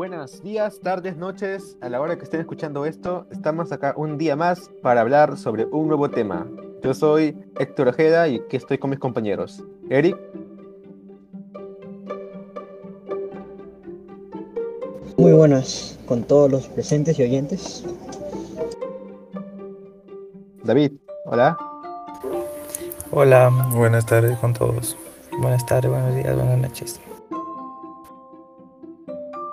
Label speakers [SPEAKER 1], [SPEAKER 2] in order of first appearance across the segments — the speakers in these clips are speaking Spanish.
[SPEAKER 1] Buenos días, tardes, noches, a la hora que estén escuchando esto, estamos acá un día más para hablar sobre un nuevo tema. Yo soy Héctor Ojeda y aquí estoy con mis compañeros. Eric.
[SPEAKER 2] Muy buenas con todos los presentes y oyentes.
[SPEAKER 1] David, hola.
[SPEAKER 3] Hola, buenas tardes con todos. Buenas tardes, buenos días, buenas noches.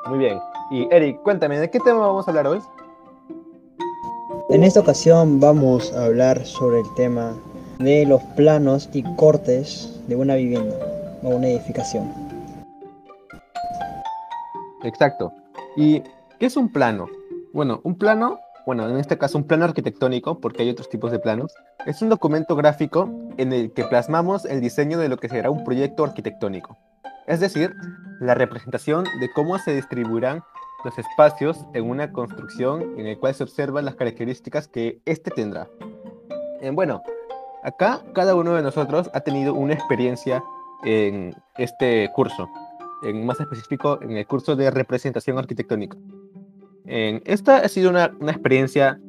[SPEAKER 1] Muy bien. Y Eric, cuéntame, ¿de qué tema vamos a hablar hoy?
[SPEAKER 2] En esta ocasión vamos a hablar sobre el tema de los planos y cortes de una vivienda o una edificación.
[SPEAKER 1] Exacto. ¿Y qué es un plano? Bueno, un plano, bueno, en este caso un plano arquitectónico, porque hay otros tipos de planos, es un documento gráfico en el que plasmamos el diseño de lo que será un proyecto arquitectónico. Es decir, la representación de cómo se distribuirán los espacios en una construcción en el cual se observan las características que éste tendrá. Eh, bueno, acá cada uno de nosotros ha tenido una experiencia en este curso, en más específico en el curso de representación arquitectónica. En esta ha sido una, una, experiencia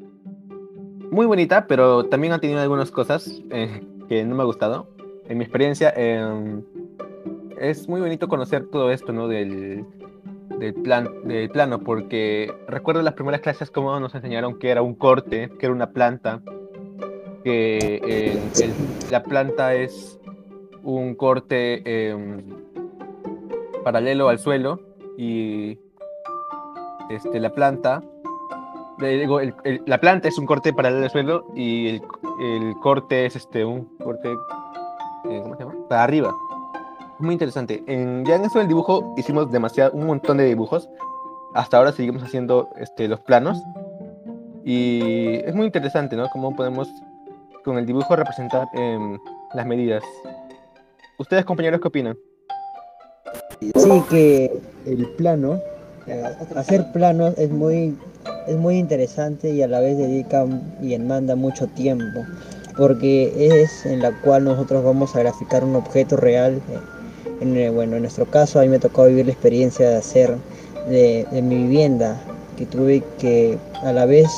[SPEAKER 1] muy bonita, pero también ha tenido algunas cosas eh, que no me ha gustado. En mi experiencia, eh, es muy bonito conocer todo esto, ¿no? Del, del, plan, del plano, porque recuerdo las primeras clases como nos enseñaron que era un corte, que era una planta, que eh, la planta es un corte eh, paralelo al suelo y este, la planta, digo, la planta es un corte paralelo al suelo y el, el corte es este, un corte, eh, ¿cómo se llama? Para arriba muy interesante. En, ya en eso del dibujo hicimos demasiado, un montón de dibujos. Hasta ahora seguimos haciendo este, los planos. Y es muy interesante, ¿no? Cómo podemos con el dibujo representar eh, las medidas. ¿Ustedes, compañeros, qué opinan?
[SPEAKER 2] Sí, que el plano, hacer planos es muy, es muy interesante y a la vez dedica y demanda mucho tiempo, porque es en la cual nosotros vamos a graficar un objeto real eh, eh, bueno, en nuestro caso a mí me tocó vivir la experiencia de hacer de, mi vivienda, que tuve que a la vez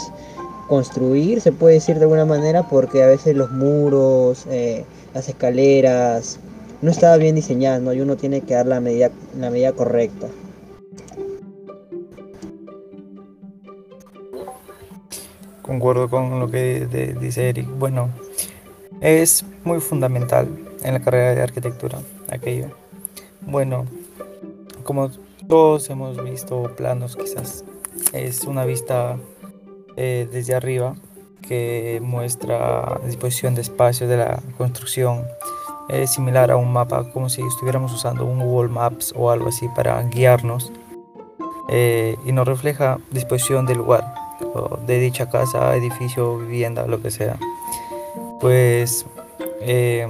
[SPEAKER 2] construir, se puede decir de alguna manera, porque a veces los muros, eh, las escaleras, no estaba bien diseñado y uno tiene que dar la medida, la medida correcta.
[SPEAKER 3] Concuerdo con lo que dice Eric. Bueno, es muy fundamental en la carrera de arquitectura aquello. Bueno, como todos hemos visto planos, quizás es una vista eh, desde arriba que muestra disposición de espacios de la construcción. Es similar a un mapa, como si estuviéramos usando un Google Maps o algo así para guiarnos. Eh, y nos refleja disposición del lugar, de dicha casa, edificio, vivienda, lo que sea. Pues eh,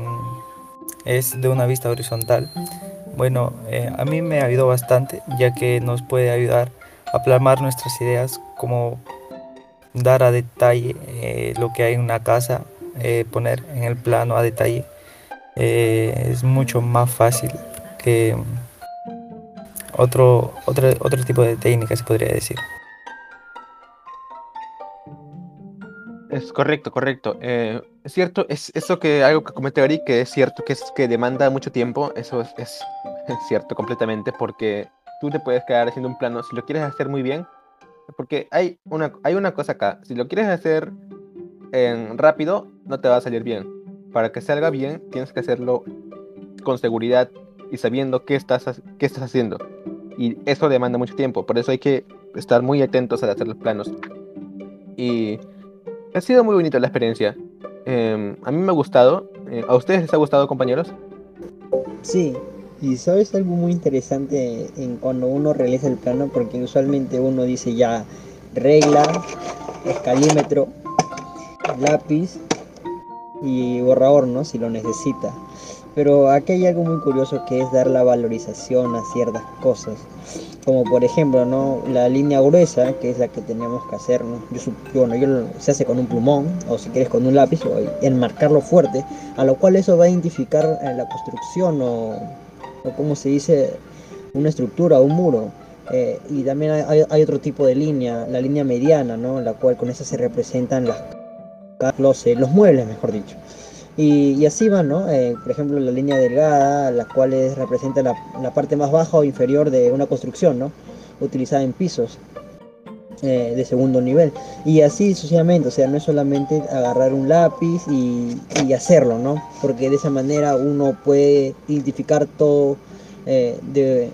[SPEAKER 3] es de una vista horizontal bueno, eh, a mí me ayudado bastante, ya que nos puede ayudar a plasmar nuestras ideas, como dar a detalle eh, lo que hay en una casa, eh, poner en el plano a detalle. es mucho más fácil que otro, otro, otro tipo de técnica, se podría decir.
[SPEAKER 1] Es correcto, correcto. Es cierto, es eso que algo que comete Ari, que es cierto que es que demanda mucho tiempo, eso es es cierto completamente, porque tú te puedes quedar haciendo un plano, si lo quieres hacer muy bien, porque hay una, hay una cosa acá, si lo quieres hacer en rápido, no te va a salir bien. Para que salga bien, tienes que hacerlo con seguridad y sabiendo qué estás, qué estás haciendo. Y eso demanda mucho tiempo, por eso hay que estar muy atentos al hacer los planos. Y ha sido muy bonita la experiencia. Em, a mí me ha gustado. Eh, ¿A ustedes les ha gustado, compañeros?
[SPEAKER 2] Sí, y sabes algo muy interesante en cuando uno realiza el plano, porque usualmente uno dice ya regla, escalímetro, lápiz y borrador, ¿no? Si lo necesita. Pero aquí hay algo muy curioso que es dar la valorización a ciertas cosas. Como por ejemplo, ¿no? La línea gruesa, que es la que tenemos que hacer, ¿no? Yo, bueno, yo, se hace con un plumón, o si quieres con un lápiz, o enmarcarlo fuerte, a lo cual eso va a identificar eh, la construcción o o como se dice, una estructura, un muro. Eh, y también hay, hay, otro tipo de línea, la línea mediana, ¿no? La cual con esa se representan las, los, eh, los muebles, mejor dicho. Y, así van, ¿no? Eh, por ejemplo, la línea delgada, la cual representa la, parte más baja o inferior de una construcción, ¿no? Utilizada en pisos eh, de segundo nivel. Y así sucesivamente, o sea, no es solamente agarrar un lápiz y, hacerlo, ¿no? Porque de esa manera uno puede identificar todo de,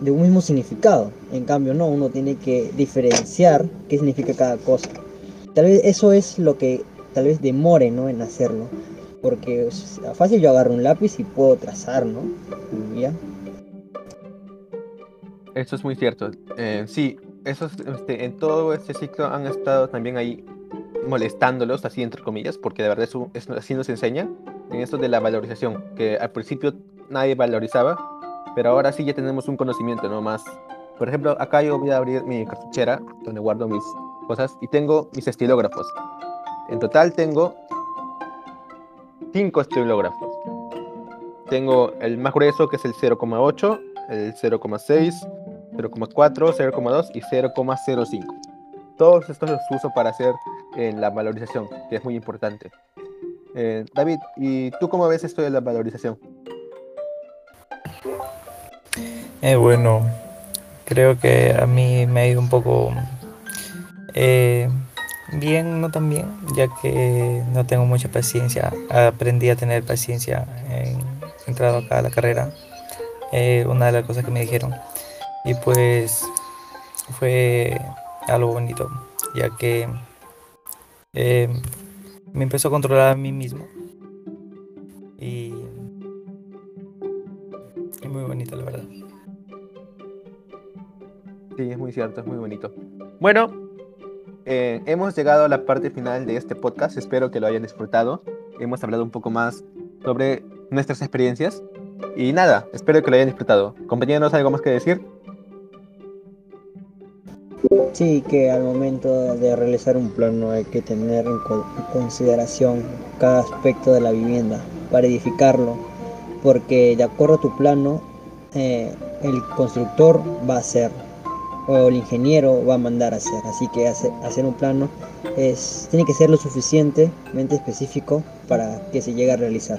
[SPEAKER 2] de un mismo significado. En cambio, no, uno tiene que diferenciar qué significa cada cosa. Tal vez eso es lo que tal vez demore, ¿no? En hacerlo. Porque fácil yo agarro un lápiz y puedo trazar, ¿no? ¿Ya?
[SPEAKER 1] Eso es muy cierto. Eh, sí, eso este, en todo este ciclo han estado también ahí molestándolos, así entre comillas, porque de verdad eso, así nos enseña en esto de la valorización, que al principio nadie valorizaba, pero ahora sí ya tenemos un conocimiento, ¿no? Más. Por ejemplo, acá yo voy a abrir mi cartuchera donde guardo mis cosas y tengo mis estilógrafos. En total tengo cinco estilógrafos. Tengo el más grueso que es el 0,8, el 0,6, 0,4, 0,2 y 0,05. Todos estos los uso para hacer eh, la valorización, que es muy importante. Eh, David, ¿y tú cómo ves esto de la valorización?
[SPEAKER 3] Eh, bueno, creo que a mí me ha ido un poco eh, bien, no tan bien, ya que no tengo mucha paciencia. Aprendí a tener paciencia en entrado acá a la carrera. Eh, una de las cosas que me dijeron. Y pues fue algo bonito, ya que eh, me empezó a controlar a mí mismo. Y, y muy bonito, la verdad.
[SPEAKER 1] Sí, es muy cierto, es muy bonito. Bueno, eh, hemos llegado a la parte final de este podcast. Espero que lo hayan disfrutado. Hemos hablado un poco más sobre nuestras experiencias. Y nada, espero que lo hayan disfrutado. Compañeros, ¿algo más que decir?
[SPEAKER 2] Sí, que al momento de realizar un plano hay que tener en consideración cada aspecto de la vivienda para edificarlo, porque de acuerdo a tu plano, eh, el constructor va a hacer o el ingeniero va a mandar a hacer. Así que hacer, un plano es, tiene que ser lo suficientemente específico para que se llegue a realizar.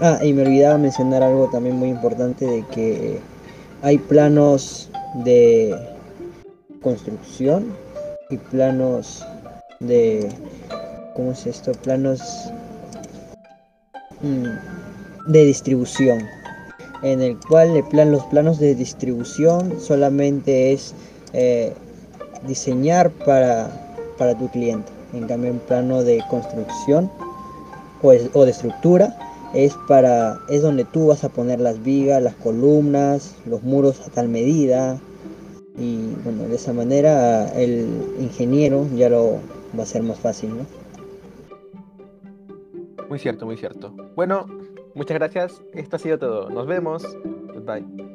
[SPEAKER 2] Ah, y me olvidaba mencionar algo también muy importante de que hay planos de construcción y planos de ¿cómo es esto? planos mm, de distribución en el cual el plan, los planos de distribución solamente es eh, diseñar para, para, tu cliente. En cambio, un plano de construcción o, o, de estructura es, para, es donde tú vas a poner las vigas, las columnas, los muros a tal medida. Y bueno, de esa manera el ingeniero ya lo va a ser más fácil, ¿no?
[SPEAKER 1] Muy cierto, muy cierto. Bueno, Muchas gracias. Esto ha sido todo. Nos vemos. Goodbye.